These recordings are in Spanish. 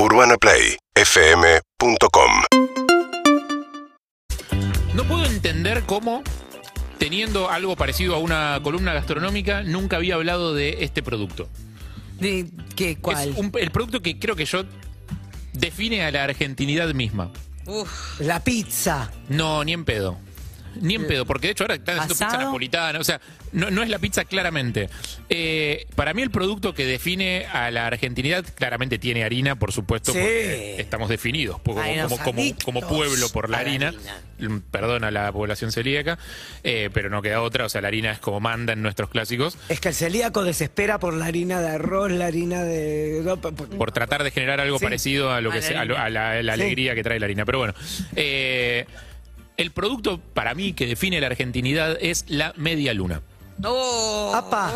UrbanaPlayFM.com No puedo entender cómo, teniendo algo parecido a una columna gastronómica, nunca había hablado de este producto. ¿De qué? ¿Cuál? Es un- el producto que creo que yo define a la argentinidad misma. Uf. La pizza. No, ni en pedo. Ni en pedo, porque de hecho ahora están haciendo pizza napolitana, o sea, no, no es la pizza claramente. Eh, para mí el producto que define a la argentinidad claramente tiene harina, por supuesto, Sí. porque estamos definidos como, Ay, como, los como, adictos como pueblo por la harina. harina. Mm, Perdón a la población celíaca, eh, pero no queda otra, o sea, la harina es como manda en nuestros clásicos. Es que el celíaco desespera por la harina de arroz, la harina de. no, por- tratar de generar algo Sí. parecido a lo A que la se- a, lo- a la, la Sí. alegría que trae la harina. Pero bueno, eh, el producto para mí que define la argentinidad es la media luna. Oh. Apa.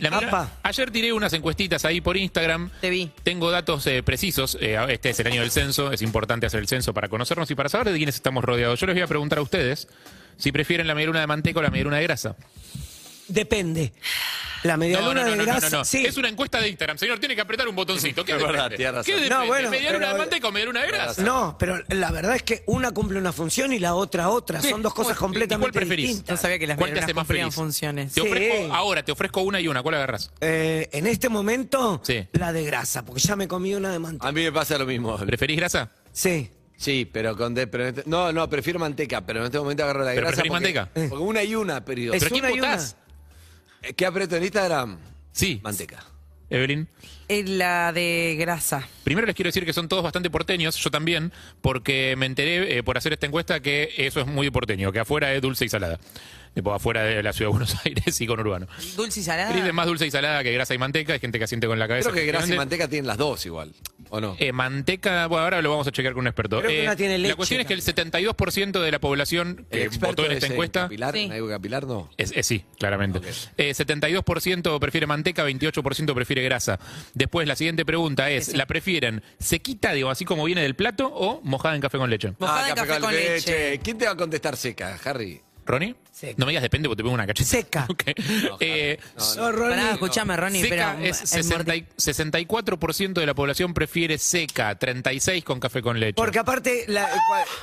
La Apa. ayer tiré unas encuestitas ahí por Instagram. Te vi. Tengo datos eh, precisos. eh, este es el año del censo. Es importante hacer el censo para conocernos y para saber de quiénes estamos rodeados. Yo les voy a preguntar a ustedes si prefieren la media luna de manteca o la media luna de grasa. Depende. La media No, no, luna no, de no, no, grasa. no, no. Sí. Es una encuesta de Instagram, señor. Tiene que apretar un botoncito. ¿Qué Es verdad, depende? razón. ¿Qué depende? No, bueno, ¿Media luna de manteca o media luna de grasa? No, pero la verdad es que una cumple una función y la otra otra. Son dos cosas ¿Y completamente cuál preferís? No distintas. sabía que las ¿Cuál te medialunas hace más cumplían feliz? funciones. Te Sí. ofrezco, ahora te ofrezco una y una. ¿Cuál agarras? Eh, en este momento, Sí. la de grasa, porque ya me comí una de manteca. A mí me pasa lo mismo. ¿Preferís grasa? Sí. Sí, pero con de- pero este- no, no, prefiero manteca, pero en este momento agarro la ¿Pero grasa. preferís porque- manteca? Porque una y una, pero. Es ¿Pero quién una y una. votás? ¿Qué aprieto en Instagram? Sí. Manteca. Evelyn. Es la de grasa. Primero les quiero decir que son todos bastante porteños, yo también, porque me enteré eh, por hacer esta encuesta que eso es muy porteño, que afuera es dulce y salada. Tipo, afuera de la ciudad de Buenos Aires y con urbano. Dulce y salada. De más dulce y salada que grasa y manteca, hay gente que asiente con la cabeza. Creo que grasa y manteca tienen las dos igual. ¿O no? Eh, manteca, bueno, ahora lo vamos a chequear con un experto. Creo que Eh, una tiene leche la cuestión es que el 72% de la población ¿El que experto votó en es esta en encuesta Capilar, Sí. ¿En algo capilar no? Es, es sí, claramente. Eh, 72% prefiere manteca, 28% prefiere grasa. Después, la siguiente pregunta es, ¿la prefieren sequita, digo, así como viene del plato, o mojada en café con leche? Mojada en café con leche. ¿Quién te va a contestar seca, Harry? ¿Ronnie? Seca. No me digas depende porque te pongo una cacheta. Seca. Ok. Eh, No. Pará, escuchame, Ronnie, seca pero es el 60 mordi- y- 64% de la población prefiere seca, 36% con café con leche. Porque aparte la-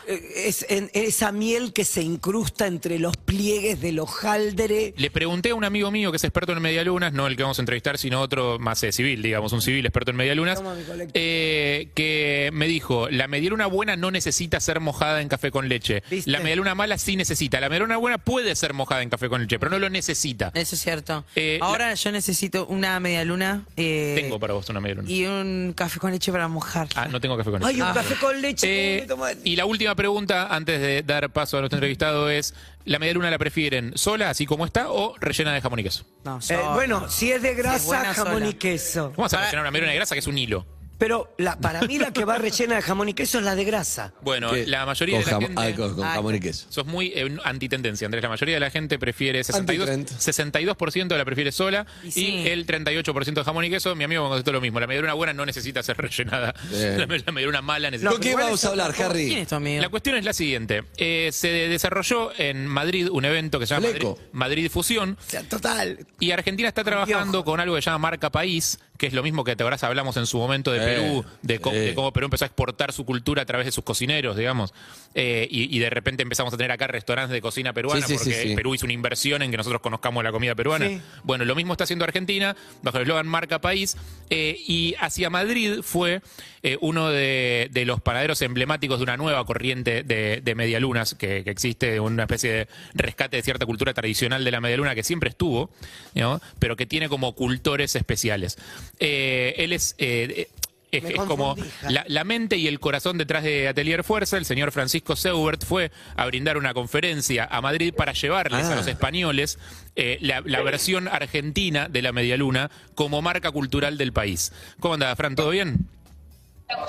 eh, es en- esa miel que se incrusta entre los pliegues del hojaldre. Le pregunté a un amigo mío que es experto en medialunas, no el que vamos a entrevistar, sino otro más eh, civil, digamos, un civil experto en medialunas, Toma mi colectivo. eh, que me dijo, la medialuna buena no necesita ser mojada en café con leche. ¿Viste? La medialuna mala sí necesita. La medialuna buena puede ser mojada en café con leche, pero no lo necesita. Eso es cierto. Eh, Ahora yo necesito una media luna eh, Tengo para vos una medialuna. y un café con leche para mojar. Ah, no tengo café con leche. Ay, un Ah. café con leche. Eh, y la última pregunta, antes de dar paso a nuestro entrevistado, es: ¿la medialuna la prefieren sola, así como está, o rellena de jamón y queso? No, Eh, yo- bueno, si es de grasa, jamón sola. y queso. ¿Cómo vas a rellenar una medialuna de grasa que es un hilo? Pero la, para mí la que va rellena de jamón y queso es la de grasa. Bueno, ¿Qué? la mayoría con de la jam- gente. ah, con, con Ah, jamón y queso. Sos muy eh, antitendencia, Andrés. La mayoría de la gente prefiere 62, Antitrend. 62% la prefiere sola Y y, sí. el 38% de jamón y queso. Mi amigo me contestó lo mismo. La medialuna buena no necesita ser rellenada. Bien. La, la medialuna mala necesita. ¿Con igual vamos a hablar. Harry? ¿Quién es tu amigo? La cuestión es la siguiente. Eh, se desarrolló en Madrid un evento que se llama Madrid. Madrid Fusión. O sea, total. Y Argentina está trabajando con algo que se llama marca país, que es lo mismo que te acuerdas, hablamos en su momento de Eh, Perú, de, cómo- eh. de cómo Perú empezó a exportar su cultura a través de sus cocineros, digamos. Eh, y, y de repente empezamos a tener acá restaurantes de cocina peruana, Sí, sí, porque sí, sí. Perú hizo una inversión en que nosotros conozcamos la comida peruana. Sí. Bueno, lo mismo está haciendo Argentina, bajo el eslogan marca país. eh, y hacia Madrid fue eh, uno de, de los panaderos emblemáticos de una nueva corriente de, de medialunas que, que existe, una especie de rescate de cierta cultura tradicional de la medialuna que siempre estuvo, ¿no? pero que tiene como cultores especiales. Eh, él es... eh, es, Me es como la, la mente y el corazón detrás de Atelier Fuerza. El señor Francisco Seubert fue a brindar una conferencia a Madrid para llevarles a Ah. los españoles eh, la, la versión argentina de la medialuna como marca cultural del país. ¿Cómo anda, Fran? ¿Todo bien?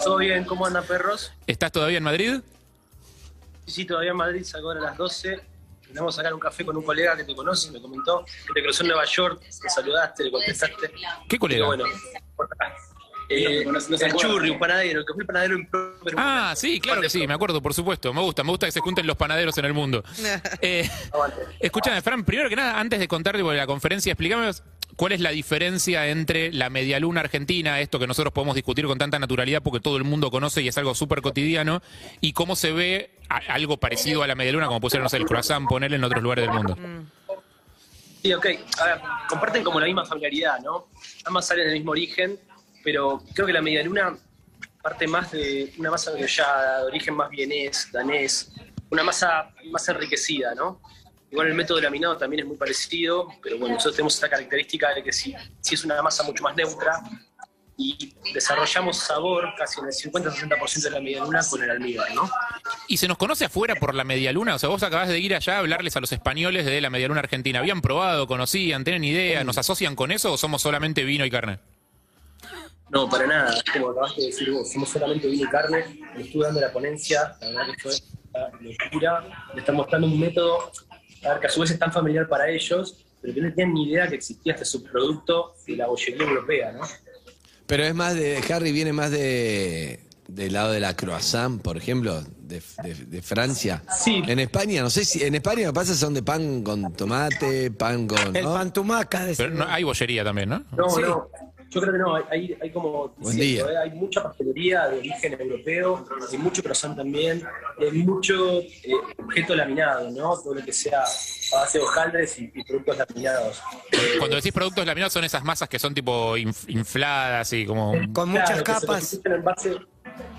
¿Todo bien? ¿Cómo andan, perros? ¿Estás todavía en Madrid? Sí, sí, todavía en Madrid, salgo ahora a las 12. Vamos a sacar un café con un colega que te conoce, me comentó que te cruzó en Nueva York, le saludaste, le contestaste. ¿Qué colega? Bueno, eh, el churri, un panadero, que fue el panadero en Perú. Ah, sí, claro que sí, me acuerdo, por supuesto. Me gusta, me gusta que se junten los panaderos en el mundo. Eh, Aguante. escúchame, Fran, primero que nada, antes de contarte la conferencia, explícame ¿cuál es la diferencia entre la medialuna argentina, esto que nosotros podemos discutir con tanta naturalidad porque todo el mundo conoce y es algo súper cotidiano, y cómo se ve algo parecido a la medialuna, como sé, el croissant, ponerle en otros lugares del mundo? Sí, ok. A ver, comparten como la misma familiaridad, ¿no? Ambas salen del mismo origen, pero creo que la medialuna parte más de una masa grollada, de origen más vienés, danés, una masa más enriquecida, ¿no? Igual el método laminado también es muy parecido, pero bueno, nosotros tenemos esta característica de que si, si es una masa mucho más neutra y desarrollamos sabor casi en el 50-60% de la medialuna con el almíbar, ¿no? ¿Y se nos conoce afuera por la medialuna? O sea, vos acabás de ir allá a hablarles a los españoles de la medialuna argentina. ¿Habían probado, conocían, tienen idea, nos asocian con eso o somos solamente vino y carne? No, para nada. Como acabaste de decir vos, somos solamente vino y carne. Le estuve dando la ponencia, la verdad que fue locura. Le están mostrando un método, que a su vez es tan familiar para ellos, pero que no tenían ni idea que existía este subproducto de la bollería europea, ¿no? Pero es más de. Harry viene más de. Del lado de la croissant, por ejemplo, de, de- de Francia. Sí. En España, no sé si. En España lo que pasa son de pan con tomate, pan con. El ¿no? pantumaca, Pero no, hay bollería también, ¿no? No, Sí. no. Yo creo que no, hay, hay, como día. ¿eh? hay mucha pastelería de origen europeo, hay mucho croissant también, hay mucho eh, objeto laminado, ¿no? Todo lo que sea a base de hojaldres y, y productos laminados. Eh, Cuando decís productos laminados son esas masas que son tipo inf- infladas y como... Con Claro, muchas capas. constituyen En base,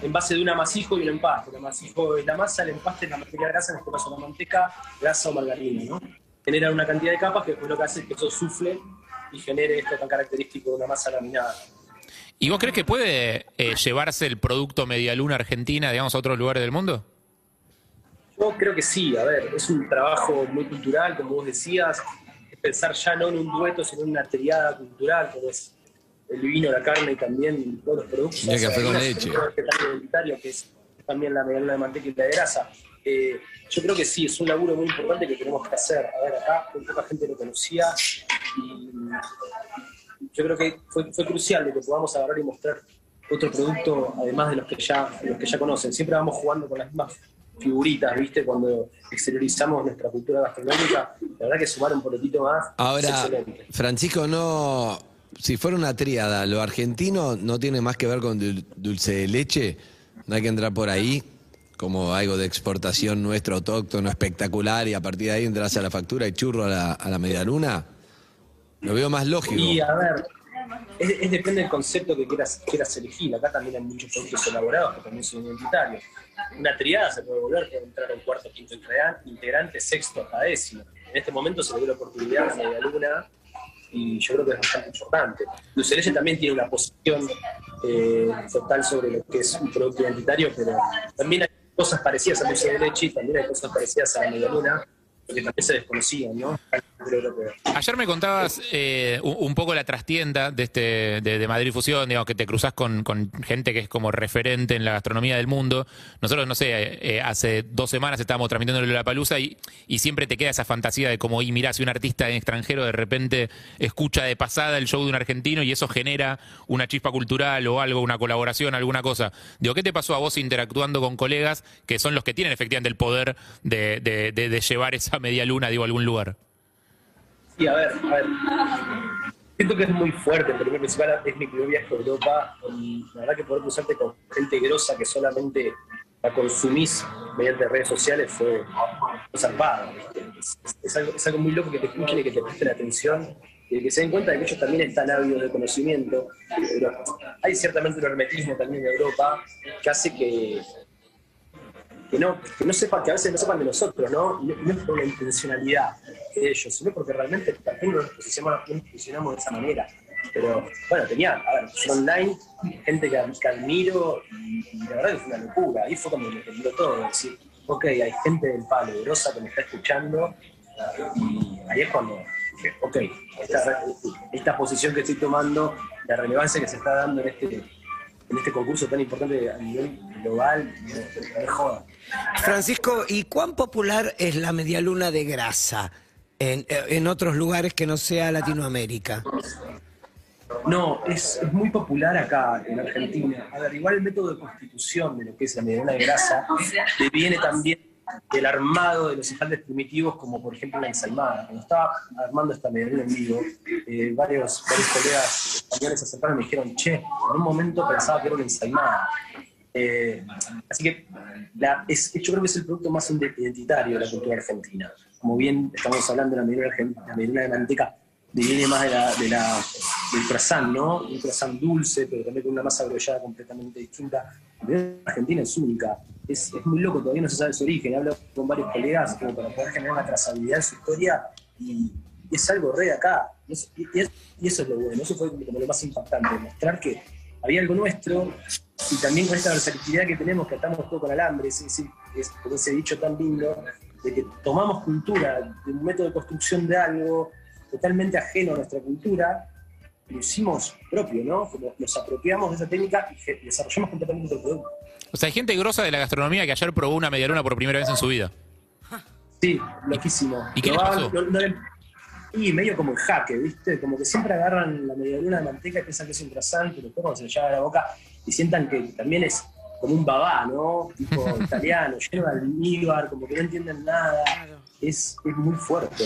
en base de un amasijo y un empaste. El amasijo es la masa, el empaste es la materia grasa, en este caso la manteca, grasa o margarina, ¿no? Genera una cantidad de capas que después lo que hace es que eso sufle y genere esto tan característico de una masa laminada. ¿Y vos crees que puede eh, llevarse el producto medialuna argentina, digamos, a otros lugares del mundo? Yo creo que sí, a ver, es un trabajo muy cultural, como vos decías, es pensar ya no en un dueto, sino en una triada cultural, como es el vino, la carne y también todos los productos. Y el café con leche. que es también la mediana de manteca y la de grasa. Eh, yo creo que sí, es un laburo muy importante que tenemos que hacer. A ver, acá muy poca gente lo conocía y yo creo que fue, fue crucial de que podamos agarrar y mostrar otro producto, además de los que ya, los que ya conocen. Siempre vamos jugando con las mismas figuritas, ¿viste? Cuando exteriorizamos nuestra cultura gastronómica, la verdad que sumar un poquitito más es Ahora, excelente. Francisco, no. Si fuera una tríada, lo argentino no tiene más que ver con dul- dulce de leche. No hay que entrar por ahí como algo de exportación nuestro autóctono espectacular y a partir de ahí entras a la factura y churro a la, a la medialuna. Lo veo más lógico. Y a ver, es, depende del concepto que quieras, quieras elegir. Acá también hay muchos productos elaborados que también son identitarios. Una triada se puede volver, puede entrar un cuarto, quinto integra- integrante, sexto hasta décimo. En este momento se le dio la oportunidad a Media Luna y yo creo que es bastante importante. Leche también tiene una posición eh, total sobre lo que es un producto identitario, pero también hay cosas parecidas a dulce de leche también hay cosas parecidas a la Media Luna que también se desconocían, ¿no? Ayer me contabas eh, un, poco la trastienda de este de, Madrid Fusión, digamos, que te cruzás con, gente que es como referente en la gastronomía del mundo. Nosotros, no sé, eh, hace dos semanas estábamos transmitiendo la palusa y, siempre te queda esa fantasía de como, y mirá, si un artista extranjero de repente escucha de pasada el show de un argentino y eso genera una chispa cultural o algo, una colaboración, alguna cosa. Digo, ¿qué te pasó a vos interactuando con colegas que son los que tienen efectivamente el poder de, de- de- de llevar esa media luna, digo, a algún lugar? Sí, a ver, a ver. Siento que es muy fuerte, pero mi principal es mi primer viaje a Europa. La verdad que poder cruzarte con gente grosa que solamente la consumís mediante redes sociales fue zarpado. Es algo muy loco que te escuchen y que te presten atención y que se den cuenta de que ellos también están ávidos de conocimiento. Pero hay ciertamente un hermetismo también en Europa que hace que, que no, que no sepan, que a veces no sepan de nosotros, ¿no? No, es por una intencionalidad de ellos, sino porque realmente también nos posicionamos, posicionamos de esa manera. Pero bueno, tenía, a ver, online, gente que, que admiro, y, la verdad que fue una locura. Ahí fue cuando me tembló todo, decir, ok, hay gente del palo, grosa que me está escuchando, y ahí es cuando dije, ok, esta, esta posición que estoy tomando, la relevancia que se está dando en este, en este concurso tan importante a nivel global, me, me joda. Francisco, ¿y cuán popular es la medialuna de grasa en, en otros lugares que no sea Latinoamérica? No, es, es muy popular acá en Argentina. A ver, igual el método de constitución de lo que es la mediana de grasa viene también del armado de los escaldes primitivos, como por ejemplo la ensaimada. Cuando estaba armando esta medallón en vivo, eh, varios, varios colegas españoles se acercaron y me dijeron, che, en un momento pensaba que era una ensaimada. Eh, así que la- es, yo creo que es el producto más identitario de la cultura argentina. Como bien estamos hablando de la medallona, argen- la medallona de manteca, viene más de la, de la- del croissant, ¿no? Un croissant dulce, pero también con una masa brollada completamente distinta. La argentina es única. Es, es muy loco, todavía no se sabe su origen. Hablo con varios colegas como para poder generar una trazabilidad en su historia y, es algo re de acá. Y, es- y es- y eso es lo bueno, eso fue como lo más impactante, mostrar que había algo nuestro y también con esta versatilidad que tenemos, que atamos todo con alambre, es, es, es- con ese dicho tan lindo, de que tomamos cultura de un método de construcción de algo totalmente ajeno a nuestra cultura, lo hicimos propio, ¿no? Como nos apropiamos de esa técnica y desarrollamos completamente otro producto. O sea, hay gente grosa de la gastronomía que ayer probó una medialuna por primera vez en su vida. Sí, loquísimo. ¿Y qué les Probaban- pasó? no- no le- y medio como el jaque, ¿viste? Como que siempre agarran la medialuna de manteca y piensan que es un croissant, pero después cuando se le lleva a la boca y sientan que también es como un babá, ¿no? Tipo italiano, lleno de almíbar, como que no entienden nada. Es, es muy fuerte.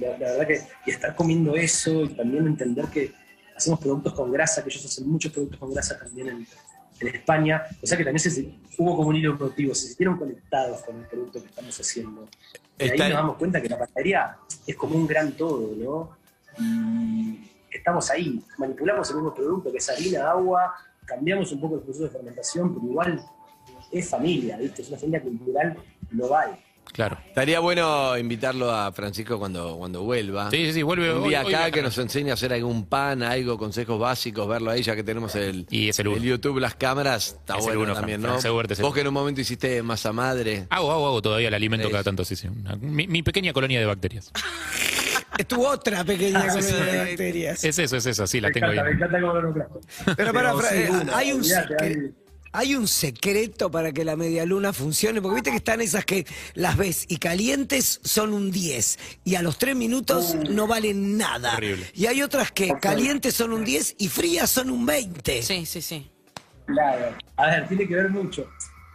La, la verdad que y estar comiendo eso y también entender que hacemos productos con grasa, que ellos hacen muchos productos con grasa también en, en España. O sea que también se, hubo como un hilo productivo, se sintieron conectados con el producto que estamos haciendo. Y ahí nos damos cuenta que la panadería es como un gran todo, ¿no? Y estamos ahí, manipulamos el mismo producto que es harina, agua, cambiamos un poco el proceso de fermentación, pero igual es familia, ¿viste? Es una familia cultural global. Claro. Estaría bueno invitarlo a Francisco cuando, cuando vuelva. Sí, sí, sí, vuelve Un día hoy acá que nos enseñe a hacer algún pan, algo, consejos básicos, verlo ahí, ya que tenemos el, Y es el uno. YouTube, las cámaras, está Es el bueno uno, también, Fran- ¿no? El Vos que en un momento hiciste masa madre. Hago, hago, hago todavía el alimento cada tanto, sí, sí. Una- mi, mi pequeña colonia de bacterias. Es tu otra pequeña Ah, sí, colonia de bacterias. Es eso, es eso, sí, la me tengo encanta, me ahí. encanta cómo lo. Pero para, Fra- eh, hay un hay- hay un secreto para que la media luna funcione, porque viste que están esas que las ves y calientes son un 10 y a los 3 minutos no valen nada. Horrible. Y hay otras que calientes son un 10 y frías son un 20. Sí, sí, sí. Claro. A ver, tiene que ver mucho.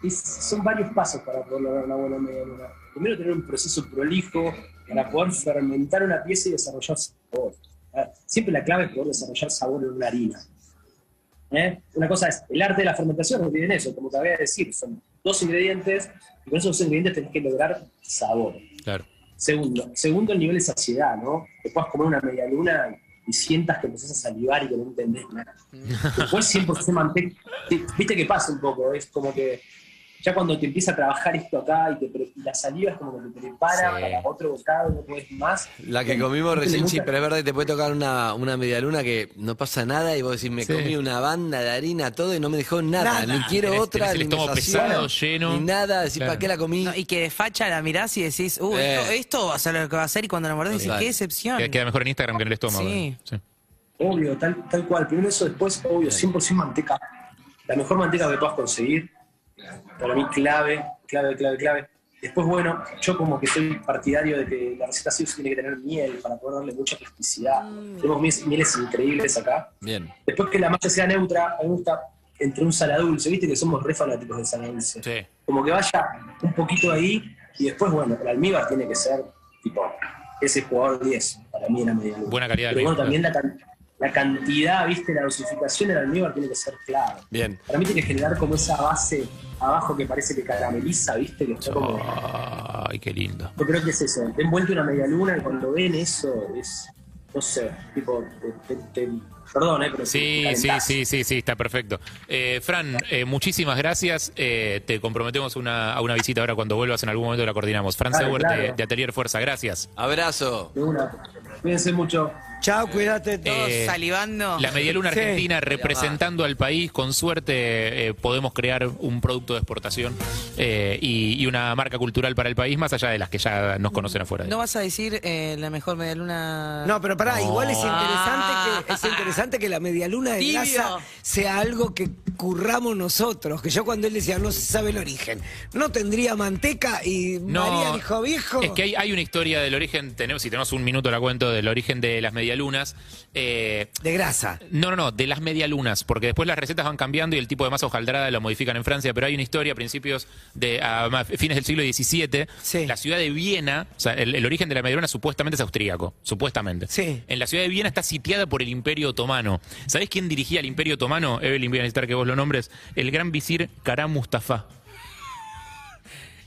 Es- son varios pasos para poder lograr una buena media luna. Primero, tener un proceso prolijo para poder fermentar una pieza y desarrollar sabor. Ver, siempre la clave es poder desarrollar sabor en una harina. ¿Eh? Una cosa es, el arte de la fermentación no tiene eso, como te voy a decir, son dos ingredientes y con esos dos ingredientes tenés que lograr sabor. Claro. Segundo, segundo el nivel de saciedad, ¿no? Que puedas comer una media luna y sientas que empezás a salivar y que no entendés nada. Después 100% manteca. Viste que pasa un poco, es como que ya cuando te empieza a trabajar esto acá y, te pre- y la saliva es como que te prepara Sí. para otro bocado, no puedes más. La que comimos recién, sí, mucha- pero es verdad que te puede tocar una, una media luna que no pasa nada y vos decís, me Sí. comí una banda de harina, todo y no me dejó nada, Nada. ni quiero Tenés- otra, tenés el ni me pesado, lleno. ni nada, decís, Claro. ¿para qué la comí? No, y que de facha la mirás y decís, uh, Eh. esto, esto va a ser lo que va a hacer y cuando la mordés decís, qué decepción. Queda, queda mejor en Instagram que en el estómago. Sí. Sí. Obvio, tal, tal cual. Primero eso, después, obvio, 100% manteca. La mejor manteca que puedas conseguir. Para mí, clave, clave, clave, clave. Después, bueno, yo como que soy partidario de que la receta sí tiene que tener miel para poder darle mucha plasticidad. Tenemos mieles, mieles increíbles acá. Bien. Después que la masa sea neutra, a mí me gusta entre un saladulce, viste que somos re fanáticos del saladulce. Sí. Como que vaya un poquito ahí y después, bueno, el almíbar tiene que ser tipo ese jugador 10 para mí en la media. Buena calidad de Pero bueno, también la, can- la cantidad, viste, la dosificación del almíbar tiene que ser clave. Bien. Para mí tiene que generar como esa base abajo que parece que carameliza, viste, que está como... Ay, qué lindo. Yo creo que es eso, te envuelto una media luna y cuando ven eso es, no sé, tipo, te, te- te- perdón, eh, pero Sí, sí, sí, sí, sí, está perfecto. Eh, Fran, eh, muchísimas gracias. Eh, te comprometemos una, a una visita ahora cuando vuelvas, en algún momento la coordinamos. Fran Dale, Seuer claro. de, de Atelier Fuerza, gracias. Abrazo. De una. Cuídense mucho. Chao, cuídate. Todos Eh, salivando. La Medialuna Sí. Argentina representando al país, con suerte eh, podemos crear un producto de exportación eh, y, y una marca cultural para el país, más allá de las que ya nos conocen afuera. ¿No vas a decir eh, la mejor media luna? No, pero pará, igual es Ah. interesante que es interesante que la medialuna de Tibio. grasa sea algo que curramos nosotros. Que yo cuando él decía no se sabe el origen, no tendría manteca y María dijo viejo. Es que hay, hay una historia del origen, tenemos, si tenemos un minuto la cuento, del origen de las medialunas. Eh, de grasa. no, no, no, de las medialunas, porque después las recetas van cambiando y el tipo de masa hojaldrada lo modifican en Francia, pero hay una historia a principios de, a fines del siglo XVII, Sí. la ciudad de Viena, o sea, el, el origen de la medialuna supuestamente es austríaco, supuestamente. Sí. En la ciudad de Viena está sitiada por el Imperio Otomano. ¿Sabés quién dirigía el Imperio Otomano? Evelyn, voy a necesitar que vos lo nombres. El gran visir Karam Mustafa.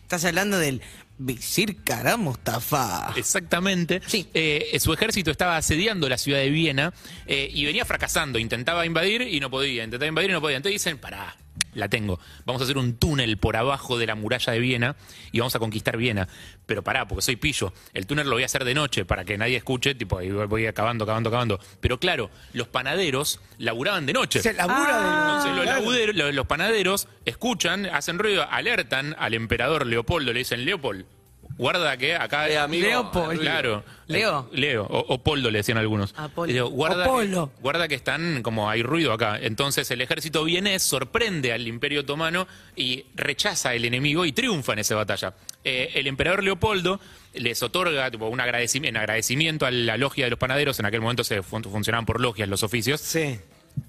Estás hablando del Visir Kara Mustafa. Exactamente. Sí. Eh, su ejército estaba asediando la ciudad de Viena eh, y venía fracasando. Intentaba invadir y no podía. Intentaba invadir y no podía. Entonces dicen, pará, la tengo. Vamos a hacer un túnel por abajo de la muralla de Viena y vamos a conquistar Viena. Pero pará, porque soy pillo. El túnel lo voy a hacer de noche para que nadie escuche, tipo, y voy acabando, acabando, acabando. Pero claro, los panaderos laburaban de noche. Se labura de- Entonces los- los panaderos escuchan, hacen ruido, alertan al emperador Leopoldo, le dicen, Leopold, guarda que acá... Amigo, Leopold. Claro. Leo. Leo. O, o Poldo le decían algunos. Ah, Poldo. Digo, guarda, O Polo. guarda que están, como hay ruido acá. Entonces el ejército viene, sorprende al imperio otomano y rechaza al enemigo y triunfa en esa batalla. Eh, el emperador Leopoldo les otorga tipo, un agradecimiento, en agradecimiento a la logia de los panaderos, en aquel momento se fun- funcionaban por logias los oficios, Sí.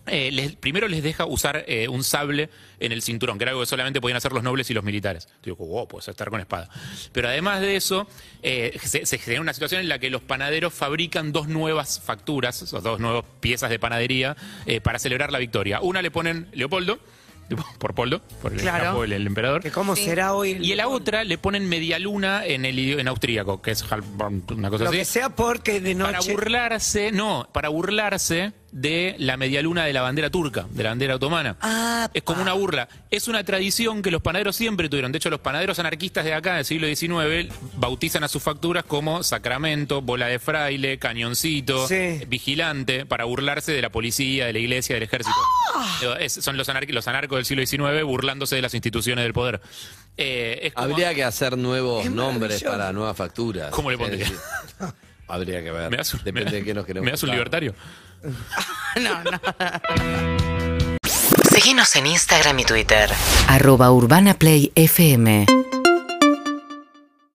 Eh, les- primero les deja usar eh, un sable en el cinturón, que era algo que solamente podían hacer los nobles y los militares. Digo, wow, puedes estar con espada. Pero además de eso, eh, se, se genera una situación en la que los panaderos fabrican dos nuevas facturas, o dos nuevas piezas de panadería, eh, para celebrar la victoria. Una le ponen Leopoldo, tipo, por Poldo, por el, Claro. capo, el, el emperador. Que cómo será hoy. Y la otra le ponen media luna en el en austríaco, que es una cosa Lo así que sea porque de para noche. burlarse, no, para burlarse de la medialuna de la bandera turca, de la bandera otomana. Ah, es como una burla. Es una tradición que los panaderos siempre tuvieron. De hecho, los panaderos anarquistas de acá del siglo XIX bautizan a sus facturas como sacramento, bola de fraile, cañoncito, Sí. vigilante, para burlarse de la policía, de la iglesia, del ejército. Ah. Es- son los, anarqui- los anarcos del siglo XIX burlándose de las instituciones del poder. Eh, es como- Habría que hacer nuevos Es nombres para nuevas facturas. ¿Cómo le pondría? Habría que ver. ¿Me das un, Depende me- de qué nos queremos. ¿Me das un libertario? No, no. Seguinos en Instagram y Twitter. Arroba Urbana Play FM